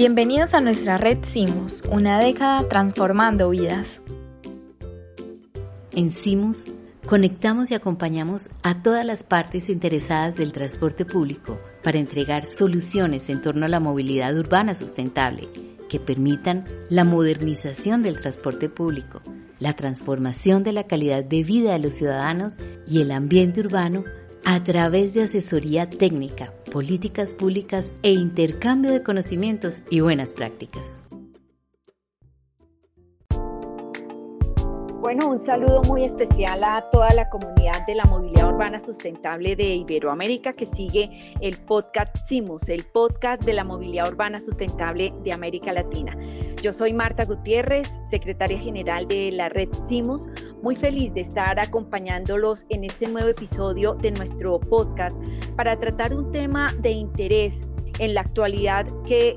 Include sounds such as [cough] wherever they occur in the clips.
Bienvenidos a nuestra red Simus, una década transformando vidas. En Simus conectamos y acompañamos a todas las partes interesadas del transporte público para entregar soluciones en torno a la movilidad urbana sustentable que permitan la modernización del transporte público, la transformación de la calidad de vida de los ciudadanos y el ambiente urbano a través de asesoría técnica, políticas públicas e intercambio de conocimientos y buenas prácticas. Bueno, un saludo muy especial a toda la comunidad de la movilidad urbana sustentable de Iberoamérica que sigue el podcast CIMUS, el podcast de la movilidad urbana sustentable de América Latina. Yo soy Marta Gutiérrez, secretaria general de la red CIMUS, muy feliz de estar acompañándolos en este nuevo episodio de nuestro podcast para tratar un tema de interés en la actualidad que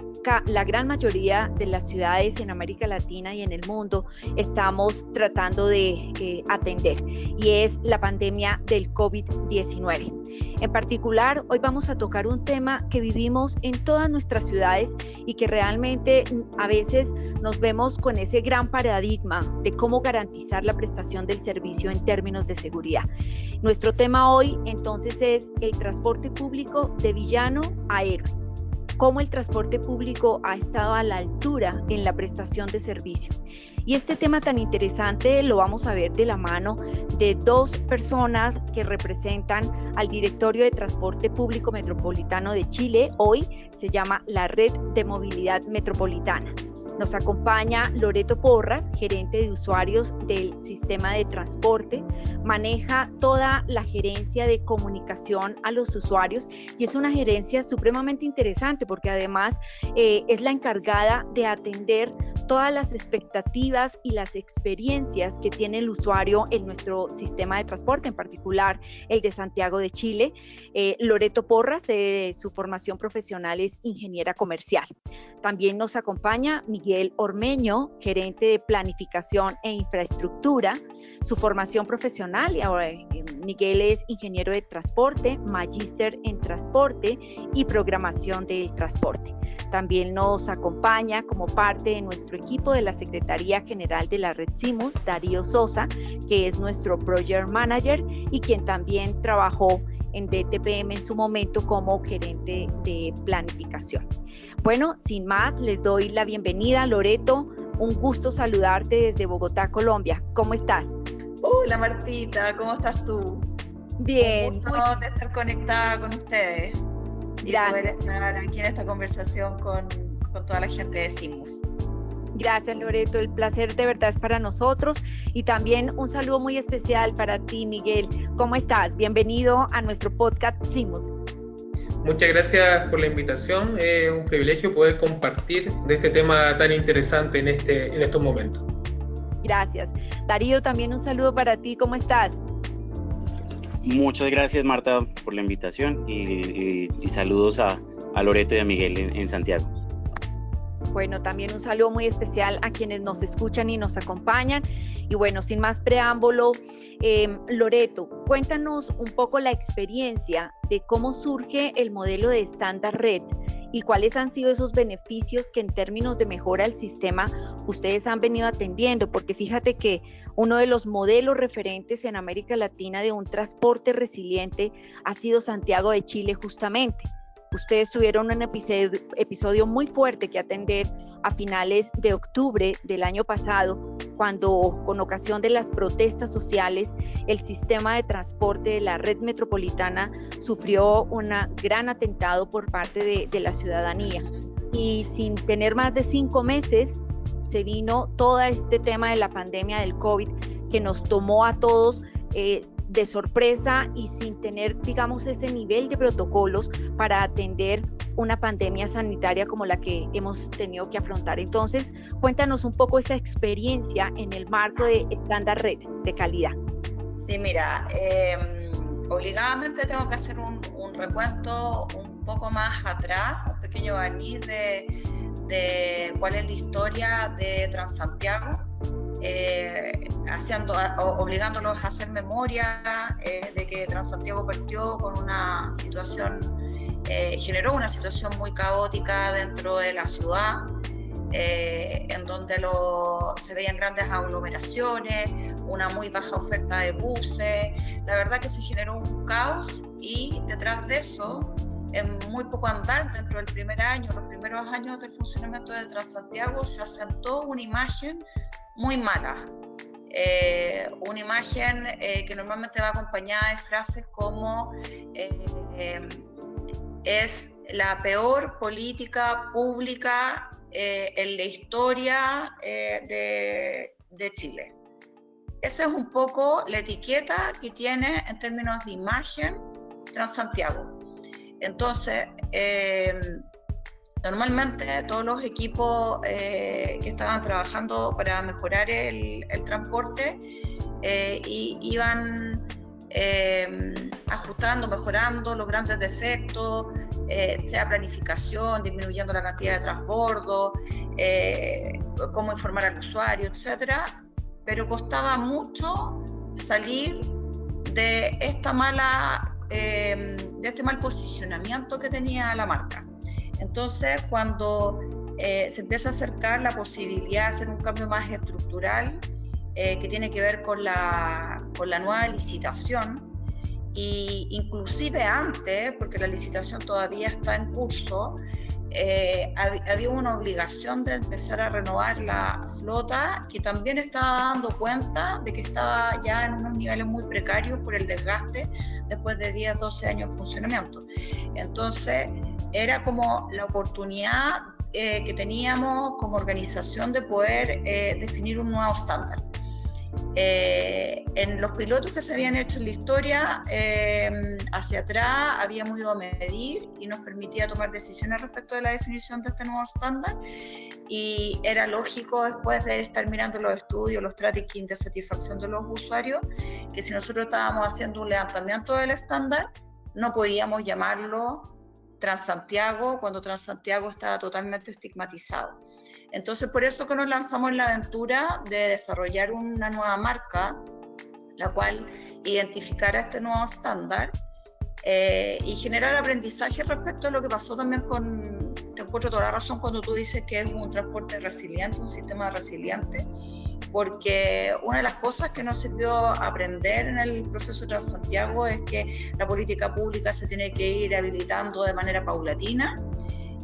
la gran mayoría de las ciudades en América Latina y en el mundo estamos tratando de eh, atender y es la pandemia del COVID-19. En particular, hoy vamos a tocar un tema que vivimos en todas nuestras ciudades y que realmente mm, a veces nos vemos con ese gran paradigma de cómo garantizar la prestación del servicio en términos de seguridad. Nuestro tema hoy entonces es el transporte público de villano a héroe cómo el transporte público ha estado a la altura en la prestación de servicio. Y este tema tan interesante lo vamos a ver de la mano de dos personas que representan al Directorio de Transporte Público Metropolitano de Chile. Hoy se llama la Red de Movilidad Metropolitana. Nos acompaña Loreto Porras, gerente de usuarios del sistema de transporte. Maneja toda la gerencia de comunicación a los usuarios y es una gerencia supremamente interesante porque además eh, es la encargada de atender todas las expectativas y las experiencias que tiene el usuario en nuestro sistema de transporte, en particular el de Santiago de Chile. Eh, Loreto Porras, eh, su formación profesional es ingeniera comercial. También nos acompaña Miguel Ormeño, gerente de planificación e infraestructura. Su formación profesional, eh, Miguel es ingeniero de transporte, magíster en transporte y programación de transporte. También nos acompaña como parte de nuestro equipo de la Secretaría General de la Red CIMUS, Darío Sosa, que es nuestro Project Manager y quien también trabajó en DTPM en su momento como gerente de planificación. Bueno, sin más, les doy la bienvenida, Loreto. Un gusto saludarte desde Bogotá, Colombia. ¿Cómo estás? Hola Martita, ¿cómo estás tú? Bien. Un gusto de estar conectada con ustedes. Gracias. Y poder estar aquí en esta conversación con, con toda la gente de Simus. Gracias Loreto, el placer de verdad es para nosotros y también un saludo muy especial para ti Miguel. ¿Cómo estás? Bienvenido a nuestro podcast Simus. Muchas gracias por la invitación. Es un privilegio poder compartir de este tema tan interesante en, este, en estos momentos. Gracias. Darío, también un saludo para ti. ¿Cómo estás? Muchas gracias, Marta, por la invitación y, saludos a, Loreto y a Miguel en Santiago. Bueno, también un saludo muy especial a quienes nos escuchan y nos acompañan. Y bueno, sin más preámbulo, em, Loreto, cuéntanos un poco la experiencia de cómo surge el modelo de estándar red y cuáles han sido esos beneficios que en términos de mejora del sistema ustedes han venido atendiendo, porque fíjate que uno de los modelos referentes en América Latina de un transporte resiliente ha sido Santiago de Chile justamente. Ustedes tuvieron un episodio, muy fuerte que atender a finales de octubre del año pasado, cuando con ocasión de las protestas sociales, el sistema de transporte de la red metropolitana sufrió un gran atentado por parte de, la ciudadanía. Y sin tener más de cinco meses, se vino todo este tema de la pandemia del COVID que nos tomó a todos eh, de sorpresa y sin tener, digamos, ese nivel de protocolos para atender una pandemia sanitaria como la que hemos tenido que afrontar. Entonces, cuéntanos un poco esa experiencia en el marco de estándar red de calidad. Sí, mira, em, obligadamente tengo que hacer un, recuento un poco más atrás, un pequeño barniz de, de cuál es la historia de Transantiago eh, haciendo, obligándolos a hacer memoria eh, de que Transantiago partió con una situación eh, generó una situación muy caótica dentro de la ciudad, eh, en donde se veían grandes aglomeraciones, una muy baja oferta de buses. La verdad que se generó un caos y detrás de eso, en muy poco andar, dentro del primer año, los primeros años del funcionamiento de Transantiago, se asentó una imagen muy mala. Eh, una imagen que normalmente va acompañada de frases como es la peor política pública eh, en la historia eh, de, Chile. Esa es un poco la etiqueta que tiene en términos de imagen Transantiago. Entonces, eh, normalmente todos los equipos que estaban trabajando para mejorar el, transporte iban eh, ajustando, mejorando los grandes defectos, eh, sea planificación, disminuyendo la cantidad de transbordo, eh, cómo informar al usuario, etcétera, pero costaba mucho salir de esta mala, de este mal posicionamiento que tenía la marca. Entonces, cuando se empieza a acercar la posibilidad de hacer un cambio más estructural, eh, que tiene que ver con la, con la nueva licitación y inclusive antes, porque la licitación todavía está en curso, eh, había una obligación de empezar a renovar la flota que también estaba dando cuenta de que estaba ya en unos niveles muy precarios por el desgaste después de 10, 12 años de funcionamiento. Entonces, era como la oportunidad eh, que teníamos como organización de poder definir un nuevo estándar. Eh, en los pilotos que se habían hecho en la historia, eh, hacia atrás habíamos ido a medir y nos permitía tomar decisiones respecto de la definición de este nuevo estándar. Y era lógico, después de estar mirando los estudios, los tracking de satisfacción de los usuarios, que si nosotros estábamos haciendo un levantamiento del estándar, no podíamos llamarlo Transantiago cuando Transantiago estaba totalmente estigmatizado. Entonces, por eso que nos lanzamos en la aventura de desarrollar una nueva marca, la cual identificara este nuevo estándar eh, y generar aprendizaje respecto a lo que pasó también con, te encuentro toda la razón cuando tú dices que es un transporte resiliente, un sistema resiliente, porque una de las cosas que nos sirvió aprender en el proceso de Santiago es que la política pública se tiene que ir habilitando de manera paulatina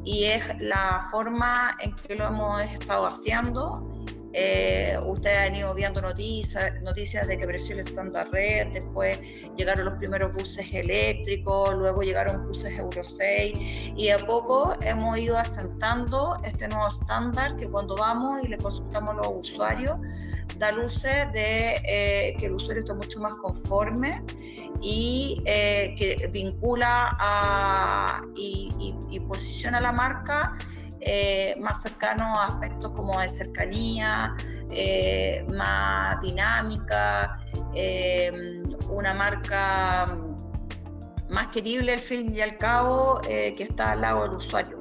y es la forma en que lo hemos estado haciendo. Eh, ustedes han ido viendo noticias, noticias de que creció el estándar red, después llegaron los primeros buses eléctricos, luego llegaron buses Euro 6 y a poco hemos ido asentando este nuevo estándar que cuando vamos y le consultamos a los usuarios da luces de eh, que el usuario está mucho más conforme y eh, que vincula a, y, posiciona la marca eh, más cercano a aspectos como de cercanía, más dinámica, una marca más querible al fin y al cabo que está al lado del usuario.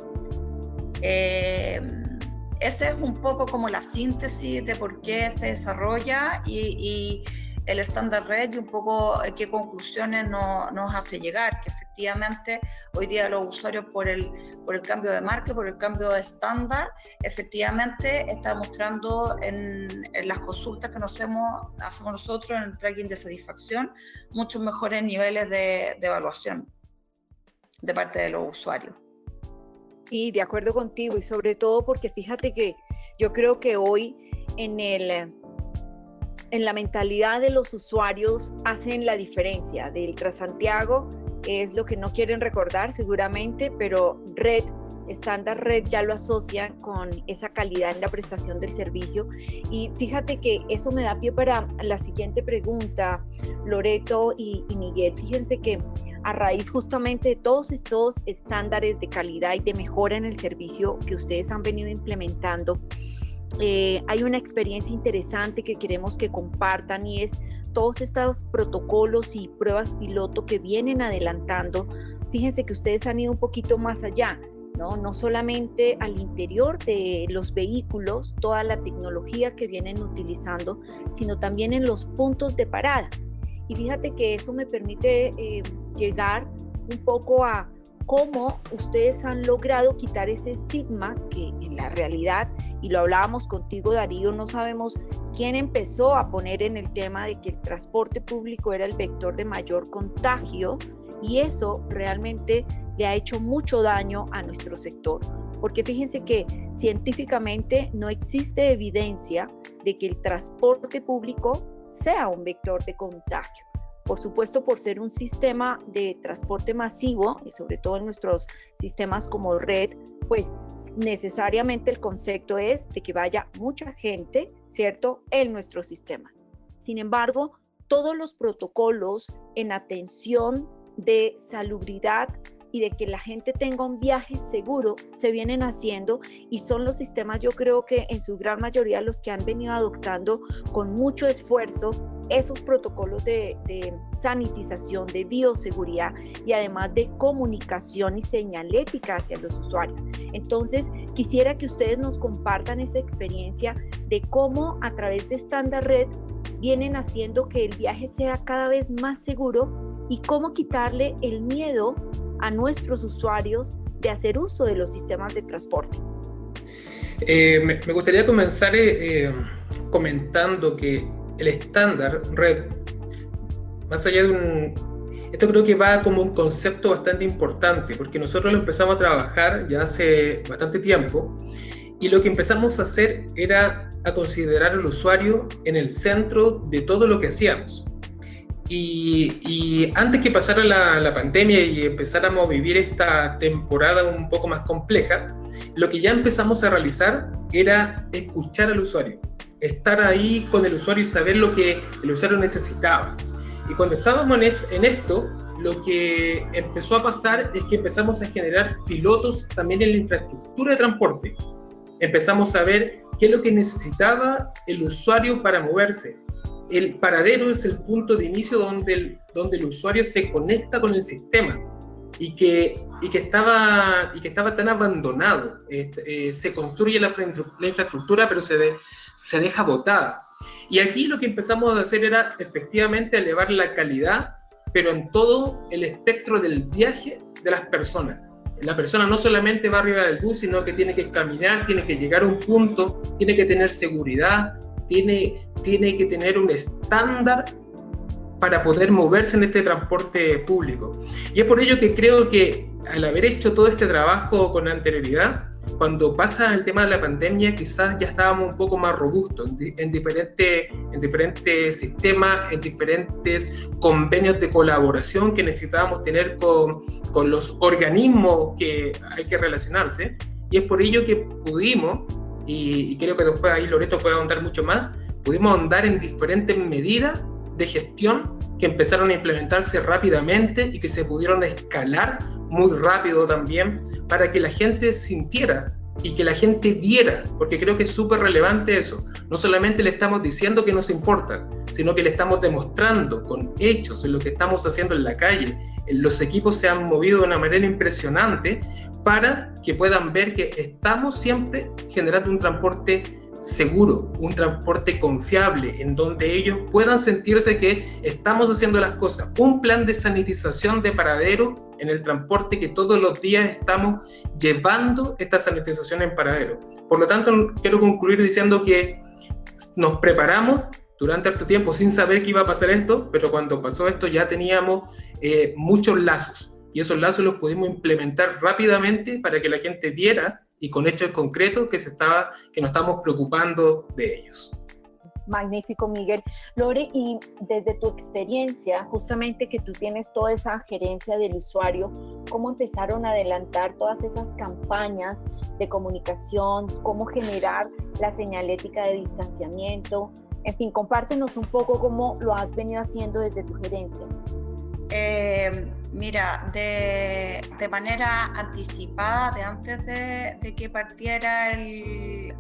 Ese es un poco como la síntesis de por qué se desarrolla y, el estándar red y un poco eh, qué conclusiones nos hace llegar, que efectivamente hoy día los usuarios por el, por el cambio de marca, por el cambio de estándar, efectivamente está mostrando en, las consultas que nos hacemos, hacemos nosotros en el tracking de satisfacción muchos mejores niveles de evaluación de parte de los usuarios. Sí, de acuerdo contigo y sobre todo porque fíjate que yo creo que hoy en el en la mentalidad de los usuarios hacen la diferencia. Del Transantiago es lo que no quieren recordar seguramente, pero Red estándar red ya lo asocian con esa calidad en la prestación del servicio. Y fíjate que eso me da pie para la siguiente pregunta, Loreto y, Miguel. Fíjense que a raíz justamente de todos estos estándares de calidad y de mejora en el servicio que ustedes han venido implementando, eh, hay una experiencia interesante que queremos que compartan y es todos estos protocolos y pruebas piloto que vienen adelantando. Fíjense que ustedes han ido un poquito más allá. ¿no? solamente al interior de los vehículos, toda la tecnología que vienen utilizando, sino también en los puntos de parada. Y fíjate que eso me permite eh, llegar un poco a cómo ustedes han logrado quitar ese estigma que en la realidad, y lo hablábamos contigo Darío, no sabemos quién empezó a poner en el tema de que el transporte público era el vector de mayor contagio y eso realmente le ha hecho mucho daño a nuestro sector. Porque fíjense que científicamente no existe evidencia de que el transporte público sea un vector de contagio. Por supuesto, por ser un sistema de transporte masivo, y sobre todo en nuestros sistemas como red, pues necesariamente el concepto es de que vaya mucha gente, ¿cierto?, en nuestros sistemas. Sin embargo, todos los protocolos en atención de salubridad y de que la gente tenga un viaje seguro se vienen haciendo y son los sistemas yo creo que en su gran mayoría los que han venido adoptando con mucho esfuerzo esos protocolos de, sanitización, de bioseguridad y además de comunicación y señalética hacia los usuarios. Entonces, quisiera que ustedes nos compartan esa experiencia de cómo a través de Standard Red vienen haciendo que el viaje sea cada vez más seguro y cómo quitarle el miedo a nuestros usuarios de hacer uso de los sistemas de transporte. Eh, me, gustaría comenzar eh, eh, comentando que el estándar red, más allá de un... Esto creo que va como un concepto bastante importante, porque nosotros lo empezamos a trabajar ya hace bastante tiempo, y lo que empezamos a hacer era a considerar al usuario en el centro de todo lo que hacíamos. Y, antes que pasara la, pandemia y empezáramos a vivir esta temporada un poco más compleja, lo que ya empezamos a realizar era escuchar al usuario, estar ahí con el usuario y saber lo que el usuario necesitaba. Y cuando estábamos en esto, lo que empezó a pasar es que empezamos a generar pilotos también en la infraestructura de transporte. Empezamos a ver qué es lo que necesitaba el usuario para moverse, el paradero es el punto de inicio donde el, donde el usuario se conecta con el sistema y que, y que, estaba, y que estaba tan abandonado. Eh, se construye la, infraestructura, pero se, se deja botada. Y aquí lo que empezamos a hacer era efectivamente elevar la calidad, pero en todo el espectro del viaje de las personas. La persona no solamente va arriba del bus, sino que tiene que caminar, tiene que llegar a un punto, tiene que tener seguridad, tiene, tiene que tener un estándar para poder moverse en este transporte público. Y es por ello que creo que al haber hecho todo este trabajo con anterioridad, cuando pasa el tema de la pandemia, quizás ya estábamos un poco más robustos en, diferentes, en diferentes sistemas, en diferentes convenios de colaboración que necesitábamos tener con, con los organismos que hay que relacionarse. Y es por ello que pudimos y, creo que después ahí Loreto puede ahondar mucho más, pudimos ahondar en diferentes medidas de gestión que empezaron a implementarse rápidamente y que se pudieron escalar muy rápido también para que la gente sintiera y que la gente viera, porque creo que es súper relevante eso. No solamente le estamos diciendo que nos importa, sino que le estamos demostrando con hechos en lo que estamos haciendo en la calle. Los equipos se han movido de una manera impresionante para que puedan ver que estamos siempre generando un transporte seguro, un transporte confiable, en donde ellos puedan sentirse que estamos haciendo las cosas. Un plan de sanitización de paradero en el transporte que todos los días estamos llevando esta sanitización en paradero. Por lo tanto, quiero concluir diciendo que nos preparamos durante este tiempo sin saber que iba a pasar esto, pero cuando pasó esto ya teníamos eh, muchos lazos y esos lazos los pudimos implementar rápidamente para que la gente viera y con hechos concretos que, se estaba, que nos estamos preocupando de ellos. Magnífico, Miguel. Lore, y desde tu experiencia, justamente que tú tienes toda esa gerencia del usuario, ¿cómo empezaron a adelantar todas esas campañas de comunicación? ¿Cómo generar la señalética de distanciamiento? En fin, compártenos un poco cómo lo has venido haciendo desde tu gerencia. Eh, mira, de, manera anticipada, de antes de, que partiera el,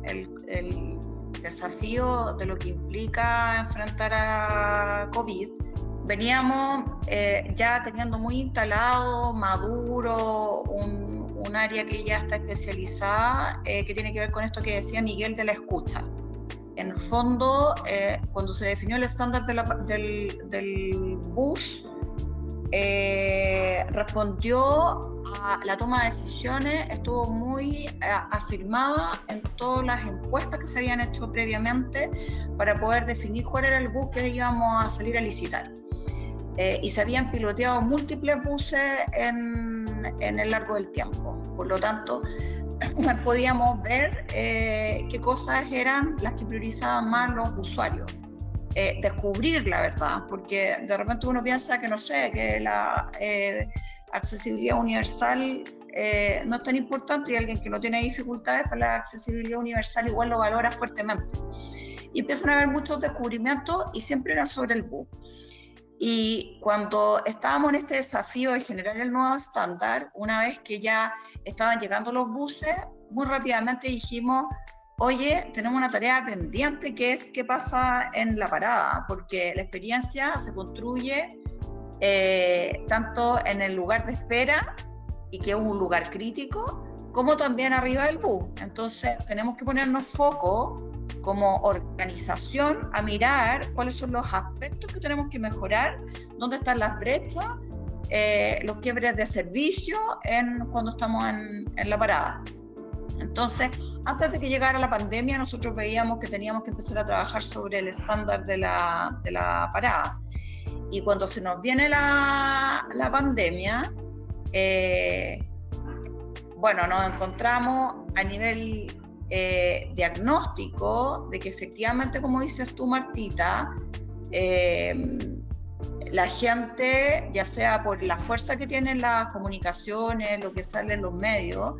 desafío de lo que implica enfrentar a COVID, veníamos eh, ya teniendo muy instalado, maduro, un, área que ya está especializada, eh, que tiene que ver con esto que decía Miguel de la escucha. En el fondo, cuando se definió el estándar del, del bus, eh, respondió a la toma de decisiones estuvo muy eh, afirmada en todas las encuestas que se habían hecho previamente para poder definir cuál era el bus que íbamos a salir a licitar. Eh, y se habían piloteado múltiples buses en, en, el largo del tiempo. Por lo tanto, [clears throat] podíamos ver eh, qué cosas eran las que priorizaban más los usuarios. Descubrir la verdad, porque de repente uno piensa que no sé, que la accesibilidad universal eh, no es tan importante y alguien que no tiene dificultades para la accesibilidad universal igual lo valora fuertemente. Y empiezan a haber muchos descubrimientos y siempre era sobre el bus. Y cuando estábamos en este desafío de generar el nuevo estándar, una vez que ya estaban llegando los buses, muy rápidamente dijimos, oye, tenemos una tarea pendiente que es qué pasa en la parada, porque la experiencia se construye eh, tanto en el lugar de espera, y que es un lugar crítico, como también arriba del bus. Entonces tenemos que ponernos foco como organización a mirar cuáles son los aspectos que tenemos que mejorar, dónde están las brechas, eh, los quiebres de servicio en, cuando estamos en, en la parada. Entonces, antes de que llegara la pandemia, nosotros veíamos que teníamos que empezar a trabajar sobre el estándar de la, parada. Y cuando se nos viene la, la pandemia, eh, bueno, nos encontramos a nivel eh, diagnóstico de que efectivamente, como dices tú, Martita, eh, la gente, ya sea por la fuerza que tienen las comunicaciones, lo que sale en los medios,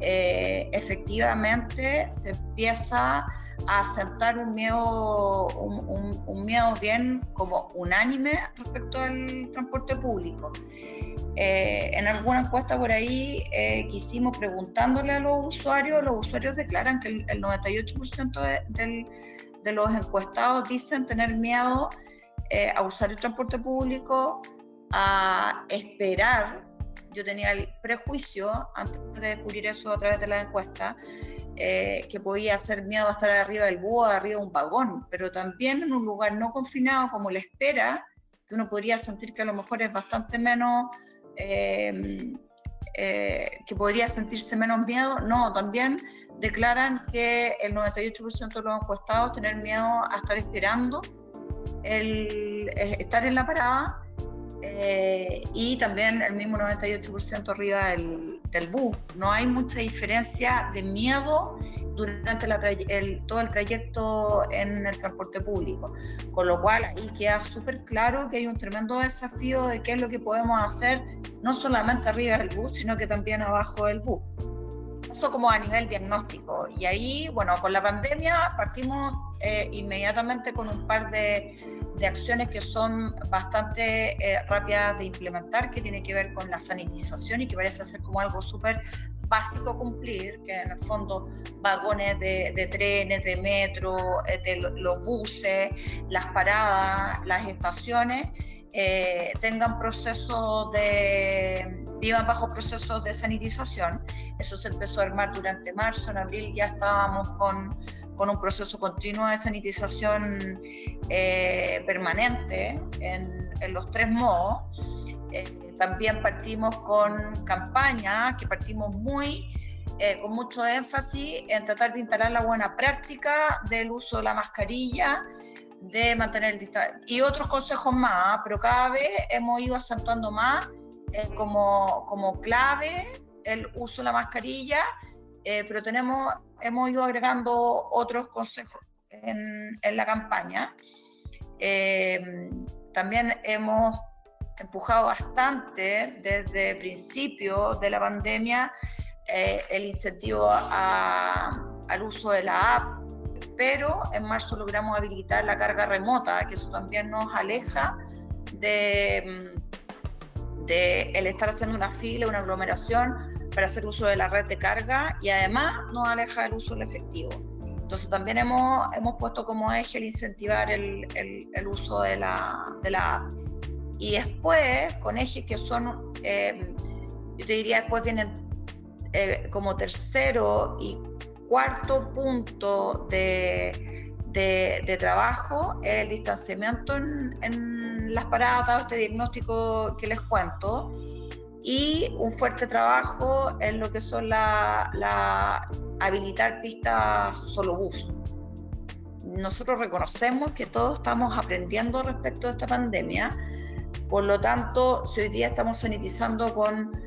efectivamente se empieza a sentar un miedo, un, miedo bien como unánime respecto al transporte público. Eh, en alguna encuesta por ahí eh, que hicimos preguntándole a los usuarios, los usuarios declaran que el, 98% de, de, los encuestados dicen tener miedo eh, a usar el transporte público, a esperar. Yo tenía el prejuicio, antes de descubrir eso a través de la encuesta, eh, que podía hacer miedo a estar arriba del búho, arriba de un vagón, pero también en un lugar no confinado como la espera, que uno podría sentir que a lo mejor es bastante menos, em, eh, que podría sentirse menos miedo, no, también declaran que el 98% de los encuestados tener miedo a estar esperando, el, estar en la parada eh, y también el mismo 98% arriba del, del, bus. No hay mucha diferencia de miedo durante todo el trayecto en el transporte público, con lo cual ahí queda súper claro que hay un tremendo desafío de qué es lo que podemos hacer, no solamente arriba del bus, sino que también abajo del bus. Eso como a nivel diagnóstico. Y ahí, bueno, con la pandemia partimos eh, inmediatamente con un par de de acciones que son bastante eh, rápidas de implementar, que tiene que ver con la sanitización y que parece ser como algo súper básico cumplir, que en el fondo vagones de, trenes, de metro, eh, de los buses, las paradas, las estaciones, eh, tengan procesos de, vivan bajo procesos de sanitización. Eso se empezó a armar durante marzo, en abril ya estábamos con con un proceso continuo de sanitización eh, permanente en, los tres modos. Eh, también partimos con campañas que partimos muy eh, con mucho énfasis en tratar de instalar la buena práctica del uso de la mascarilla, de mantener el distanciamiento y otros consejos más, pero cada vez hemos ido acentuando más como, como clave el uso de la mascarilla, pero tenemos hemos ido agregando otros consejos en, la campaña. Eh, también hemos empujado bastante desde el principio de la pandemia eh, el incentivo al uso de la app, pero en marzo logramos habilitar la carga remota, que eso también nos aleja de, de el estar haciendo una fila, una aglomeración para hacer uso de la red de carga y además nos aleja del uso del efectivo. Entonces también hemos, hemos puesto como eje el incentivar el, el, uso de la, de la Y después, con ejes que son, eh, yo te diría, después vienen eh, como tercero y cuarto punto de, de, de trabajo, el distanciamiento en, en las paradas, este diagnóstico que les cuento y un fuerte trabajo en lo que son la, la habilitar pistas solo bus. Nosotros reconocemos que todos estamos aprendiendo respecto a esta pandemia, por lo tanto, si hoy día estamos sanitizando con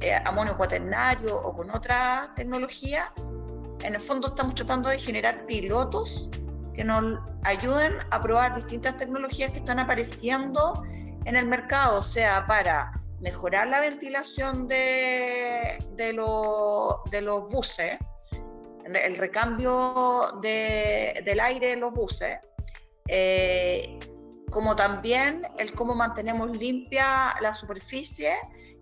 eh, amonio cuaternario o con otra tecnología, en el fondo estamos tratando de generar pilotos que nos ayuden a probar distintas tecnologías que están apareciendo en el mercado, o sea, para mejorar la ventilación de, de, los buses, el recambio del aire en los buses, eh, como también el cómo mantenemos limpia la superficie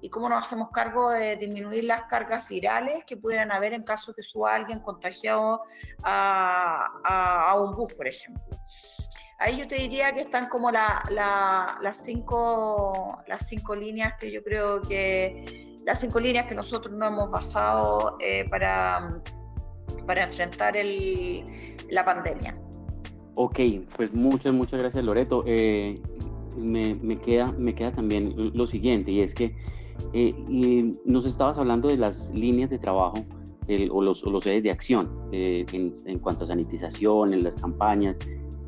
y cómo nos hacemos cargo de disminuir las cargas virales que pudieran haber en caso que suba alguien contagiado a, un bus, por ejemplo. Ahí yo te diría que están como las, cinco, las cinco líneas que yo creo que las cinco líneas que nosotros no hemos basado eh, para, para enfrentar la pandemia. Ok, pues muchas, muchas gracias Loreto. Eh, me, me, queda, me queda también lo siguiente y es que eh, nos estabas hablando de las líneas de trabajo o, los, o, los, ejes de acción en, cuanto a sanitización, en las campañas,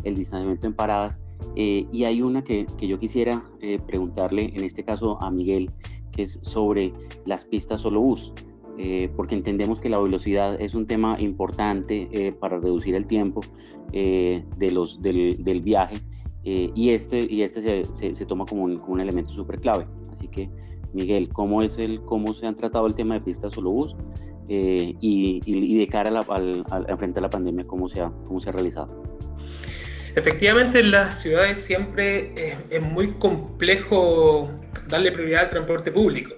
el distanciamiento en paradas. Eh, y hay una que, que yo quisiera preguntarle, en este caso a Miguel, que es sobre las pistas solo bus. porque entendemos que la velocidad es un tema importante para reducir el tiempo de los, del, del viaje y este, y este se, se, se toma como un, como un elemento súper clave. Así que Miguel, ¿cómo, es el, cómo se han tratado el tema de pistas solo bus eh, y, de cara al, al, frente a la pandemia, cómo se ha, cómo se ha realizado? Efectivamente, en las ciudades siempre es, muy complejo darle prioridad al transporte público.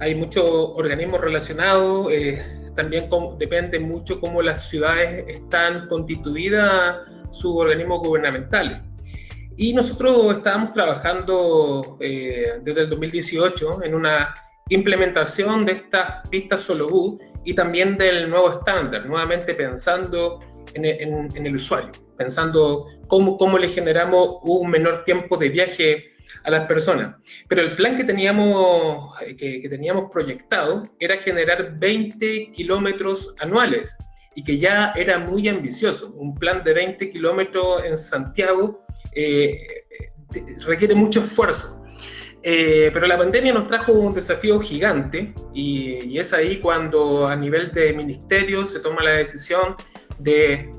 Hay muchos organismos relacionados, eh, también depende mucho cómo las ciudades están constituidas, sus organismos gubernamentales. Y nosotros estábamos trabajando eh, desde el 2018 en una implementación de estas pistas solo bus y también del nuevo estándar, nuevamente pensando en, el usuario, pensando cómo, cómo le generamos un menor tiempo de viaje a las personas. Pero el plan que teníamos, eh, que, que teníamos proyectado era generar 20 kilómetros anuales y que ya era muy ambicioso. Un plan de 20 kilómetros en Santiago eh, requiere mucho esfuerzo. Eh, pero la pandemia nos trajo un desafío gigante y, es ahí cuando a nivel de ministerio se toma la decisión de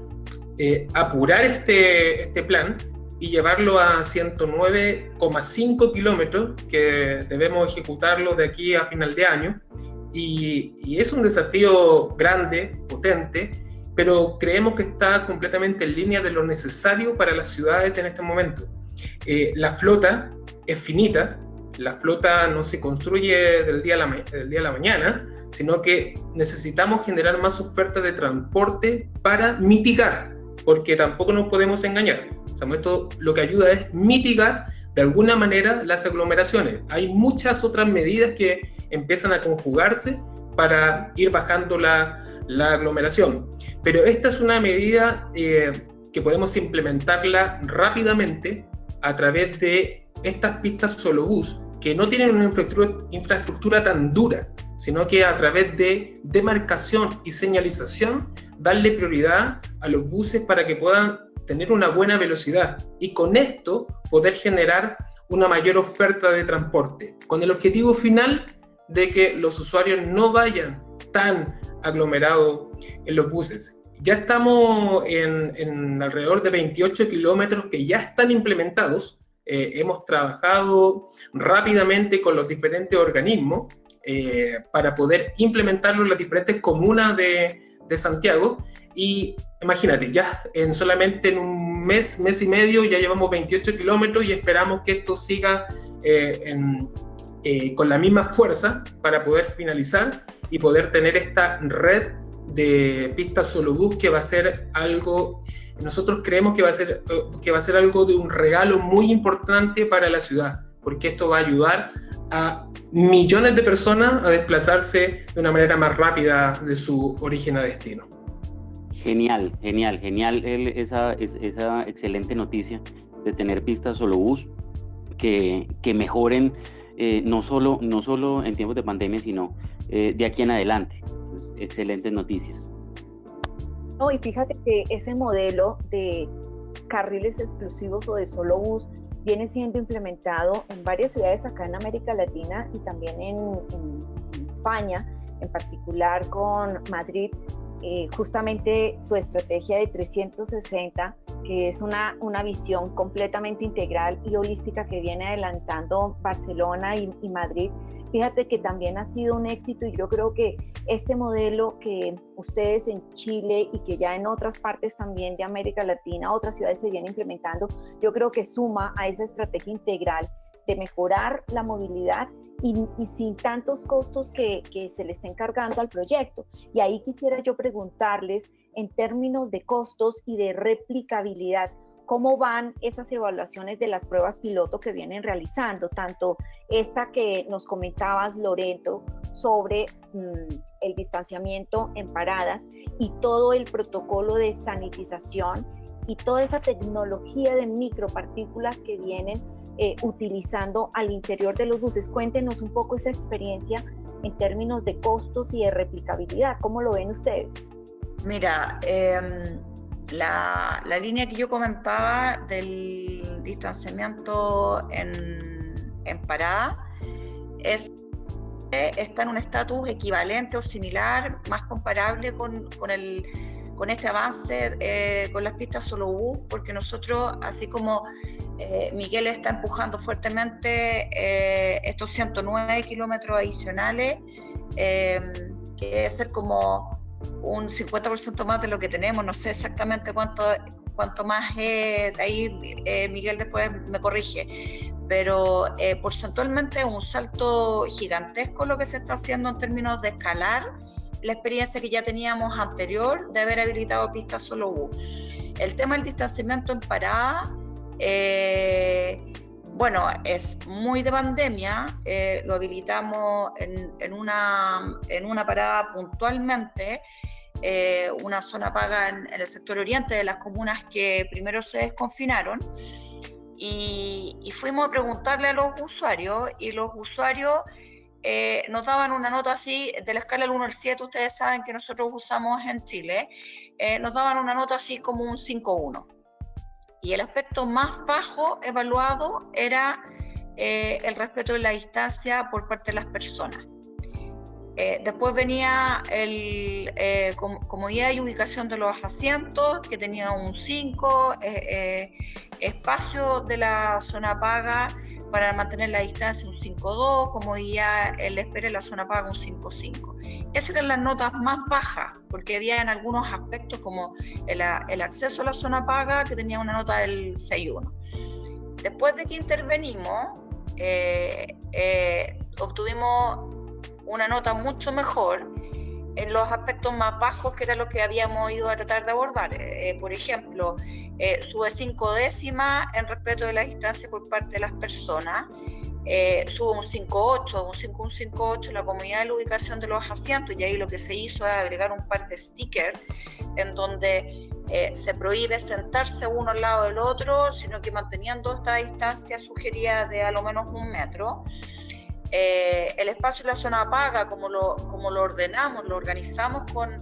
eh, apurar este, este plan y llevarlo a 109,5 kilómetros que debemos ejecutarlo de aquí a final de año. Y, es un desafío grande, potente, pero creemos que está completamente en línea de lo necesario para las ciudades en este momento. Eh, la flota es finita, la flota no se construye del día, a la, del día a la mañana, sino que necesitamos generar más oferta de transporte para mitigar, porque tampoco nos podemos engañar. O esto lo que ayuda es mitigar de alguna manera las aglomeraciones. Hay muchas otras medidas que empiezan a conjugarse para ir bajando la, la aglomeración. Pero esta es una medida eh, que podemos implementarla rápidamente a través de estas pistas solo bus, que no tienen una infraestructura, tan dura, sino que a través de demarcación y señalización darle prioridad a los buses para que puedan tener una buena velocidad y con esto poder generar una mayor oferta de transporte, con el objetivo final de que los usuarios no vayan tan aglomerados en los buses. Ya estamos en, alrededor de 28 kilómetros que ya están implementados. Eh, hemos trabajado rápidamente con los diferentes organismos eh, para poder implementarlo en las diferentes comunas de, Santiago. Y imagínate, ya en solamente en un mes, mes y medio, ya llevamos 28 kilómetros y esperamos que esto siga eh, con la misma fuerza para poder finalizar y poder tener esta red de pistas solo bus que va a ser algo, nosotros creemos que va a ser, que va a ser algo de un regalo muy importante para la ciudad, porque esto va a ayudar a millones de personas a desplazarse de una manera más rápida de su origen a destino. Genial, genial, genial esa, esa excelente noticia de tener pistas solo bus que, que mejoren eh, no, solo, no solo en tiempos de pandemia, sino eh, de aquí en adelante. excelentes noticias. No, y fíjate que ese modelo de carriles exclusivos o de solo bus viene siendo implementado en varias ciudades acá en América Latina y también en, España, en particular con Madrid, eh, justamente su estrategia de 360, que es una, una visión completamente integral y holística que viene adelantando Barcelona y, Madrid, fíjate que también ha sido un éxito y yo creo que este modelo que ustedes en Chile y que ya en otras partes también de América Latina, otras ciudades se vienen implementando, yo creo que suma a esa estrategia integral de mejorar la movilidad y, sin tantos costos que, que, se le estén cargando al proyecto. Y ahí quisiera yo preguntarles en términos de costos y de replicabilidad, ¿cómo van esas evaluaciones de las pruebas piloto que vienen realizando? Tanto esta que nos comentabas, Loreto, sobre mm, el distanciamiento en paradas y todo el protocolo de sanitización y toda esa tecnología de micropartículas que vienen eh, utilizando al interior de los buses. Cuéntenos un poco esa experiencia en términos de costos y de replicabilidad. ¿Cómo lo ven ustedes? Mira, em, la, línea que yo comentaba del distanciamiento en, en parada es está en un estatus equivalente o similar, más comparable con, con el con este avance eh, con las pistas solo bus, porque nosotros, así como eh, Miguel está empujando fuertemente eh, estos 109 kilómetros adicionales, que debe ser como un 50% más de lo que tenemos, no sé exactamente cuánto, cuánto más es, ahí Miguel después me corrige, pero porcentualmente es un salto gigantesco lo que se está haciendo en términos de escalar la experiencia que ya teníamos anterior de haber habilitado pistas solo U. El tema del distanciamiento en parada, eh, bueno, es muy de pandemia, eh, lo habilitamos en, una, en una parada puntualmente, eh, una zona paga en, el sector oriente de las comunas que primero se desconfinaron. Y, y fuimos a preguntarle a los usuarios y los usuarios eh, nos daban una nota así, de la escala del 1 al 7, ustedes saben que nosotros usamos en Chile, eh, nos daban una nota así como un 5-1. Y el aspecto más bajo evaluado era eh, el respeto de la distancia por parte de las personas. después venía el, comodidad y ubicación de los asientos, que tenía un 5, espacio de la zona paga, para mantener la distancia un 5.2, como ya el espera en la zona paga un 5.5. Esas eran las notas más bajas, porque había en algunos aspectos como el, acceso a la zona paga que tenía una nota del 6.1. Después de que intervenimos, eh, eh, obtuvimos una nota mucho mejor en los aspectos más bajos que era lo que habíamos ido a tratar de abordar. Eh, por ejemplo, eh, sube cinco décimas en respeto de la distancia por parte de las personas, eh, sube un 5.8, un 5.158 la comunidad de la ubicación de los asientos y ahí lo que se hizo es agregar un par de stickers en donde eh, se prohíbe sentarse uno al lado del otro, sino que manteniendo esta distancia sugerida de a lo menos un metro. El espacio de la zona paga, como lo, como lo ordenamos, lo organizamos con,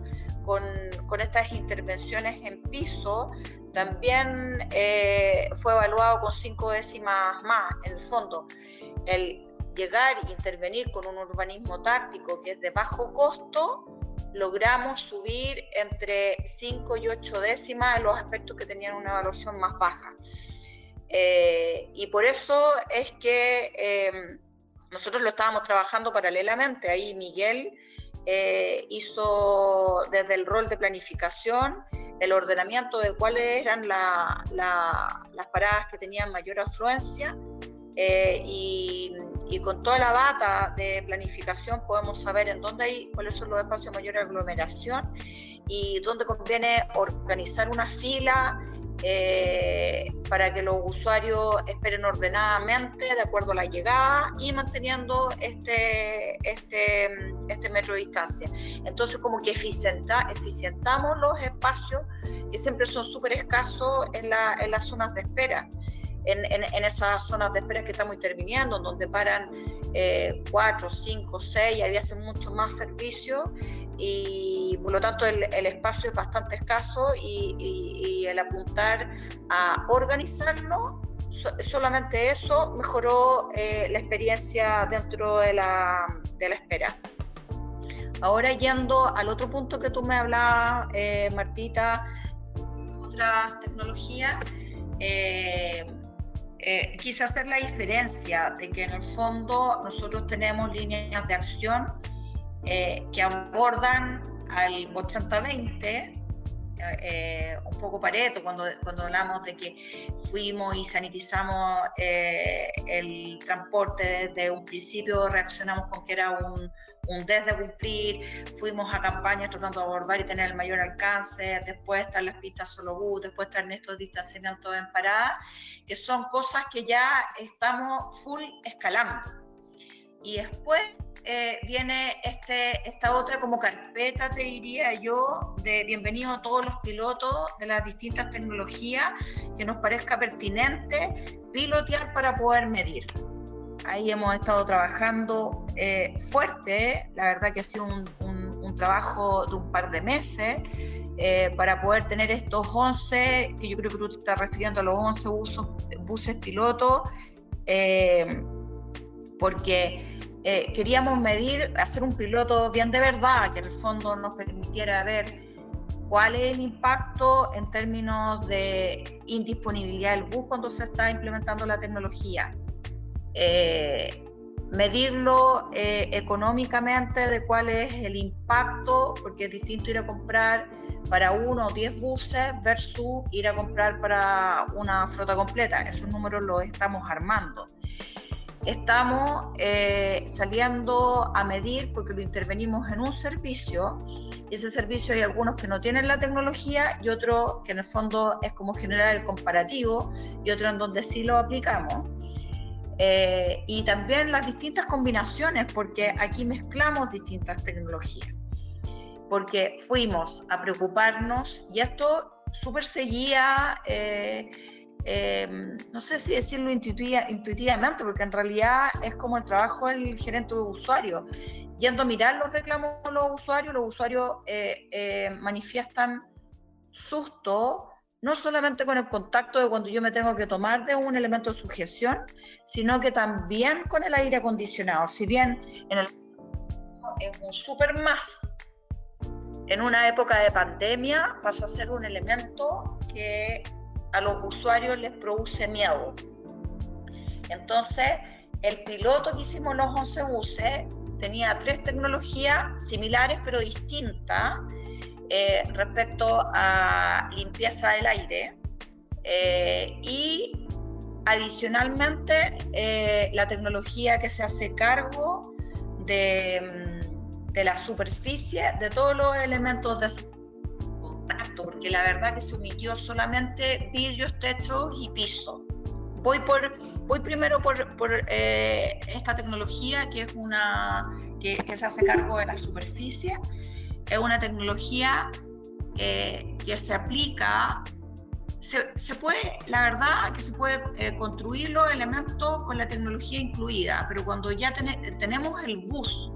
con, con, estas intervenciones en piso, también eh, fue evaluado con cinco décimas más. En el fondo, el llegar e intervenir con un urbanismo táctico que es de bajo costo, logramos subir entre 5 y 8 décimas los aspectos que tenían una evaluación más baja. Eh, y por eso es que eh, nosotros lo estábamos trabajando paralelamente. Ahí Miguel hizo desde el rol de planificación el ordenamiento de cuáles eran las paradas que tenían mayor afluencia eh, y, con toda la data de planificación podemos saber en dónde hay, cuáles son los espacios de mayor aglomeración y dónde conviene organizar una fila eh, para que los usuarios esperen ordenadamente de acuerdo a la llegada y manteniendo este, este, este metro de distancia. Entonces como que eficienta, eficientamos los espacios que siempre son súper escasos en, la, en, las zonas de espera. En, esas zonas de espera que estamos interviniendo, donde paran eh, cuatro, cinco, seis, había hace mucho más servicio y por lo tanto el, espacio es bastante escaso y, el apuntar a organizarlo, solamente eso mejoró eh, la experiencia dentro de la, de la espera. Ahora yendo al otro punto que tú me hablabas, eh, Martita, otras tecnologías, eh, eh, quise hacer la diferencia de que en el fondo nosotros tenemos líneas de acción eh, que abordan al 80-20, eh, un poco pareto cuando, cuando hablamos de que fuimos y sanitizamos el transporte desde un principio, reaccionamos con que era un, un desde cumplir, fuimos a campañas tratando de abordar y tener el mayor alcance, después están las pistas solo bus, después están estos distanciamientos en parada, que son cosas que ya estamos full escalando. Y después eh, viene este, esta otra como carpeta, te diría yo, de bienvenido a todos los pilotos de las distintas tecnologías que nos parezca pertinente pilotear para poder medir. Ahí hemos estado trabajando eh, fuerte, la verdad que ha sido un, trabajo de un par de meses eh, para poder tener estos 11, que yo creo que tú te estás refiriendo a los 11 buses, pilotos, eh, porque queríamos medir, hacer un piloto bien de verdad, que en el fondo nos permitiera ver cuál es el impacto en términos de indisponibilidad del bus cuando se está implementando la tecnología eh, medirlo eh, económicamente de cuál es el impacto, porque es distinto ir a comprar para uno o diez buses versus ir a comprar para una flota completa. Esos números los estamos armando. Estamos eh, saliendo a medir porque lo intervenimos en un servicio ese servicio hay algunos que no tienen la tecnología y otros que en el fondo es como generar el comparativo y otro en donde sí lo aplicamos. Eh, y también las distintas combinaciones, porque aquí mezclamos distintas tecnologías. Porque fuimos a preocuparnos, y esto súper seguía, eh, eh, no sé si decirlo intuitivamente, porque en realidad es como el trabajo del gerente de usuario. Yendo a mirar los reclamos de los usuarios, los usuarios manifiestan susto, no solamente con el contacto de cuando yo me tengo que tomar de un elemento de sujeción, sino que también con el aire acondicionado. Si bien en el un súper más, en una época de pandemia pasa a ser un elemento que a los usuarios les produce miedo. Entonces, el piloto que hicimos los 11 buses tenía tres tecnologías similares pero distintas eh, respecto a limpieza del aire eh, y adicionalmente eh, la tecnología que se hace cargo de, de, la superficie de todos los elementos de contacto, porque la verdad que se omitió solamente vidrios, techos y piso. Voy por voy primero por, por esta tecnología que es una que, se hace cargo de la superficie es una tecnología eh, que se aplica, se, puede, la verdad que se puede eh, construir los elementos con la tecnología incluida, pero cuando ya tenemos el bus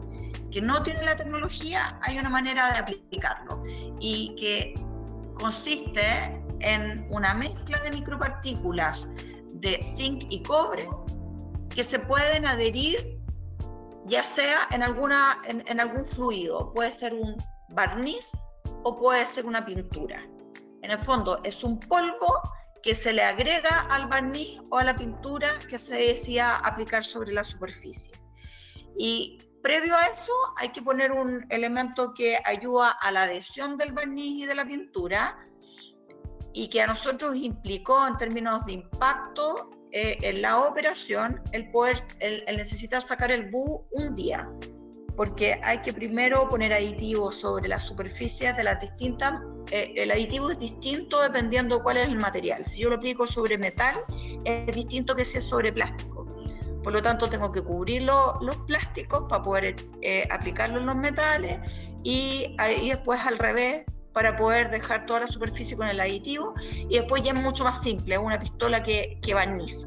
que no tiene la tecnología, hay una manera de aplicarlo y que consiste en una mezcla de micropartículas de zinc y cobre que se pueden adherir ya sea en, alguna, en algún fluido, puede ser un barniz o puede ser una pintura. En el fondo es un polvo que se le agrega al barniz o a la pintura que se decía aplicar sobre la superficie. Y previo a eso hay que poner un elemento que ayuda a la adhesión del barniz y de la pintura y que a nosotros implicó en términos de impacto eh, en la operación el poder, el, el necesitar sacar el BU un día porque hay que primero poner aditivos sobre las superficies de las distintas. Eh, el aditivo es distinto dependiendo cuál es el material. Si yo lo aplico sobre metal, es distinto que si es sobre plástico. Por lo tanto, tengo que cubrir los plásticos para poder eh, aplicarlo en los metales y, y después al revés para poder dejar toda la superficie con el aditivo y después ya es mucho más simple, una pistola que, que barniza.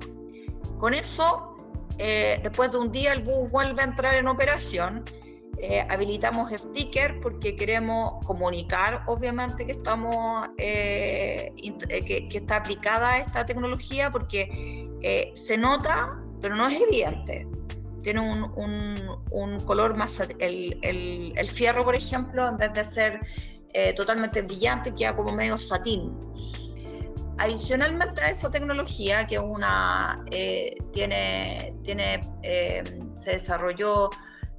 Con eso, eh, después de un día el bus vuelve a entrar en operación, eh, habilitamos sticker porque queremos comunicar obviamente que estamos que, que, está aplicada esta tecnología porque se nota pero no es evidente tiene un, color más, el, el, fierro por ejemplo, en vez de ser eh, totalmente brillante, queda como medio satín. Adicionalmente a esa tecnología, que una, eh, tiene, tiene, eh, se desarrolló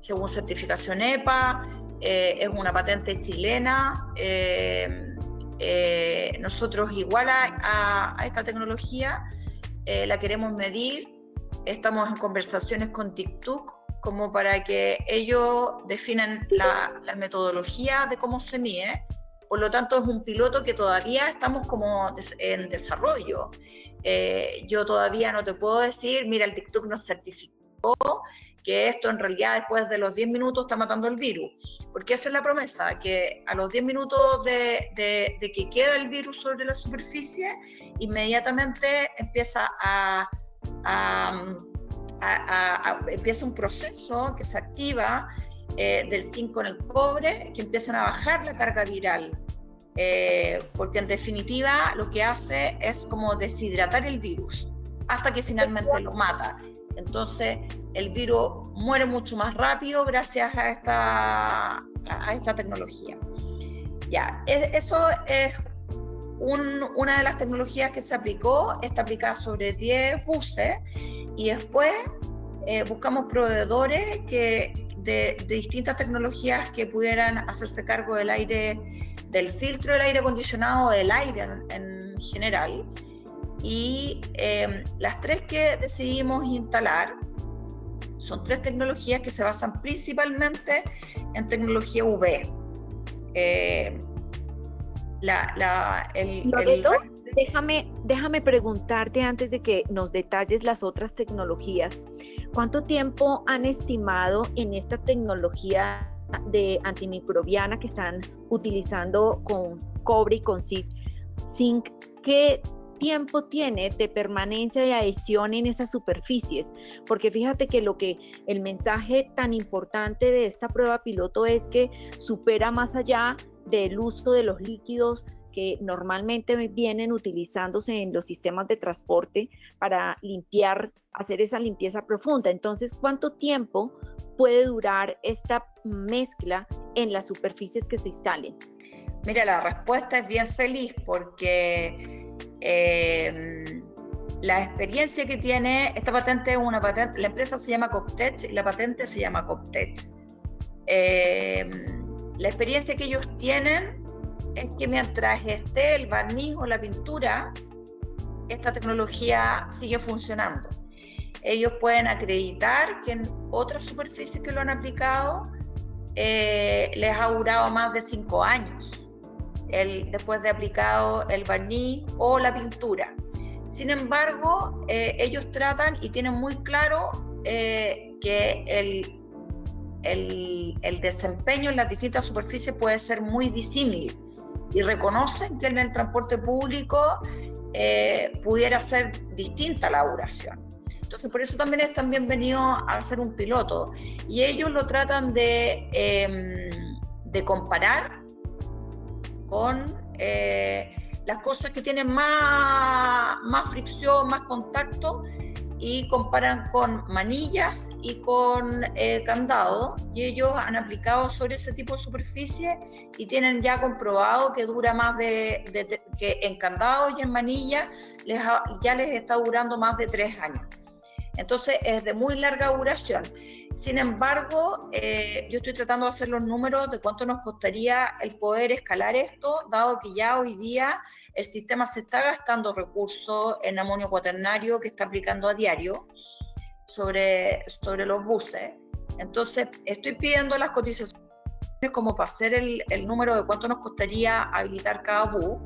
según certificación EPA, es una patente chilena, nosotros igual a, a esta tecnología la queremos medir estamos en conversaciones con TikTok como para que ellos definan la, metodología de cómo se mide. Por lo tanto, es un piloto que todavía estamos como en desarrollo. Eh, yo todavía no te puedo decir, mira, el TikTok nos certificó que esto en realidad después de los 10 minutos está matando el virus. Porque esa es la promesa, que a los 10 minutos de, de que queda el virus sobre la superficie, inmediatamente empieza a empieza un proceso que se activa eh, del zinc con el cobre, que empiezan a bajar la carga viral. Eh, porque en definitiva lo que hace es como deshidratar el virus hasta que finalmente lo mata. Entonces el virus muere mucho más rápido gracias a esta, a esta tecnología. Ya, eso es una de las tecnologías que se aplicó está aplicada sobre 10 buses y después eh, buscamos proveedores que, de, distintas tecnologías que pudieran hacerse cargo del aire, del filtro del aire acondicionado, del aire en, general. Y eh, las tres que decidimos instalar son tres tecnologías que se basan principalmente en tecnología UV. Eh, la, el, déjame, déjame preguntarte antes de que nos detalles las otras tecnologías. ¿Cuánto tiempo han estimado en esta tecnología de antimicrobiana que están utilizando con cobre y con zinc? ¿Qué tiempo tiene de permanencia de adhesión en esas superficies? Porque fíjate que lo que el mensaje tan importante de esta prueba piloto es que supera más allá del uso de los líquidos que normalmente vienen utilizándose en los sistemas de transporte para limpiar, hacer esa limpieza profunda. Entonces, ¿cuánto tiempo puede durar esta mezcla en las superficies que se instalen? Mira, la respuesta es bien feliz porque em, la experiencia que tiene esta patente es una patente, la empresa se llama Coptech y la patente se llama Coptech. Eh, la experiencia que ellos tienen es que mientras esté el barniz o la pintura, esta tecnología sigue funcionando. Ellos pueden acreditar que en otras superficies que lo han aplicado eh, les ha durado más de cinco años después de aplicado el barniz o la pintura. Sin embargo, eh, ellos tratan y tienen muy claro eh, que el el, desempeño en las distintas superficies puede ser muy disímil y reconocen que en el transporte público eh, pudiera ser distinta la duración. Entonces, por eso también están bienvenidos a ser un piloto. Y ellos lo tratan de, em, de comparar con eh, las cosas que tienen más, más fricción, más contacto y comparan con manillas y con eh, candado y ellos han aplicado sobre ese tipo de superficie y tienen ya comprobado que dura más de, que en candado y en manilla les ya les está durando más de tres años. Entonces es de muy larga duración. Sin embargo, eh, yo estoy tratando de hacer los números de cuánto nos costaría el poder escalar esto, dado que ya hoy día el sistema se está gastando recursos en amonio cuaternario que está aplicando a diario sobre, sobre los buses. Entonces, estoy pidiendo las cotizaciones como para hacer el, el número de cuánto nos costaría habilitar cada bus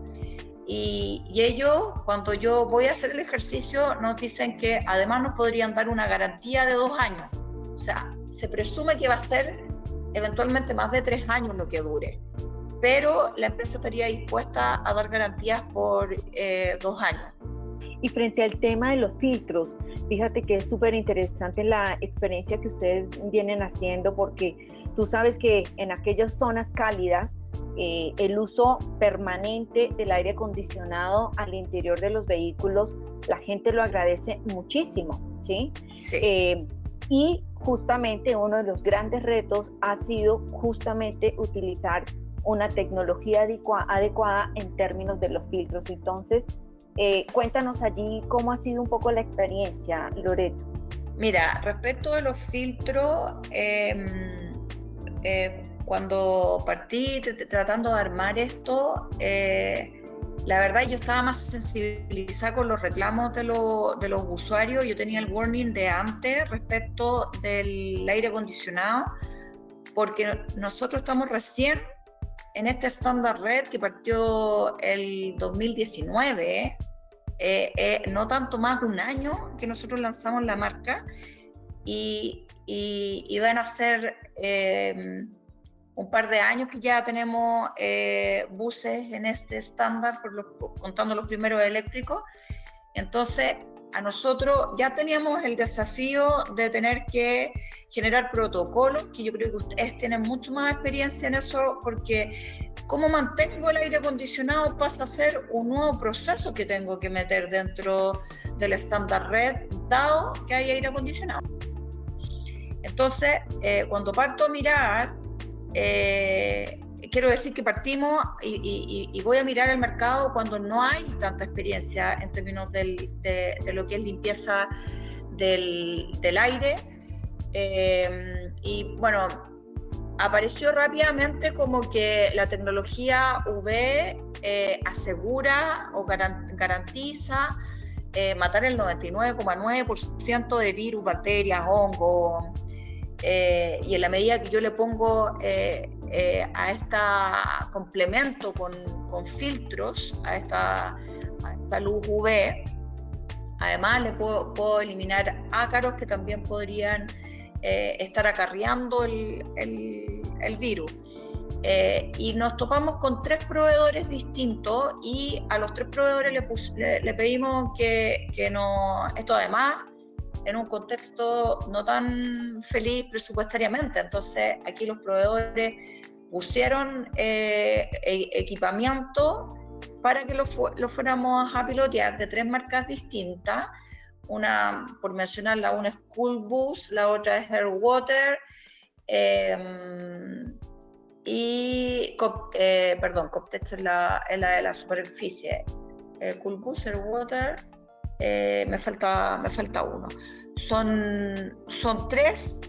y, ellos, cuando yo voy a hacer el ejercicio, nos dicen que además nos podrían dar una garantía de dos años. O sea, se presume que va a ser eventualmente más de tres años lo que dure. pero la empresa estaría dispuesta a dar garantías por eh, dos años. Y frente al tema de los filtros, fíjate que es súper interesante la experiencia que ustedes vienen haciendo porque tú sabes que en aquellas zonas cálidas eh, el uso permanente del aire acondicionado al interior de los vehículos, la gente lo agradece muchísimo, ¿sí? sí. Eh, y justamente uno de los grandes retos ha sido justamente utilizar una tecnología adecuada en términos de los filtros. Entonces, eh, cuéntanos allí cómo ha sido un poco la experiencia, Loreto. Mira, respecto de los filtros, em, eh, cuando partí tratando de armar esto, eh, la verdad yo estaba más sensibilizada con los reclamos de, de, los usuarios. Yo tenía el warning de antes respecto del aire acondicionado, porque nosotros estamos recién en este estándar red que partió el 2019, eh, eh, no tanto más de un año que nosotros lanzamos la marca y, y, van a ser eh, un par de años que ya tenemos buses en este estándar, contando los primeros eléctricos. Entonces, a nosotros ya teníamos el desafío de tener que generar protocolos, que yo creo que ustedes tienen mucho más experiencia en eso, porque cómo mantengo el aire acondicionado pasa a ser un nuevo proceso que tengo que meter dentro del estándar red, dado que hay aire acondicionado. Entonces, eh, cuando parto a mirar, eh, quiero decir que partimos y, voy a mirar el mercado cuando no hay tanta experiencia en términos de, lo que es limpieza del, aire. Eh, y bueno, apareció rápidamente como que la tecnología UV eh, asegura o garantiza eh, matar el 99,9% de virus, bacterias, hongos. Y en la medida que yo le pongo eh, a este complemento con, filtros, a esta, luz UV. Además, le puedo, eliminar ácaros que también podrían eh, estar acarreando el, virus. Eh, y nos topamos con tres proveedores distintos y a los tres proveedores le, pedimos que, que no, esto además en un contexto no tan feliz presupuestariamente. Entonces, aquí los proveedores pusieron eh, e, equipamiento para que lo, fuéramos a pilotear de tres marcas distintas. Una, por mencionarla, una es Cool Boost, la otra es Airwater em, y, eh, perdón, Coptex es la, es la de la superficie. Eh, cool Boost, Airwater, me, falta, me falta uno son, son tres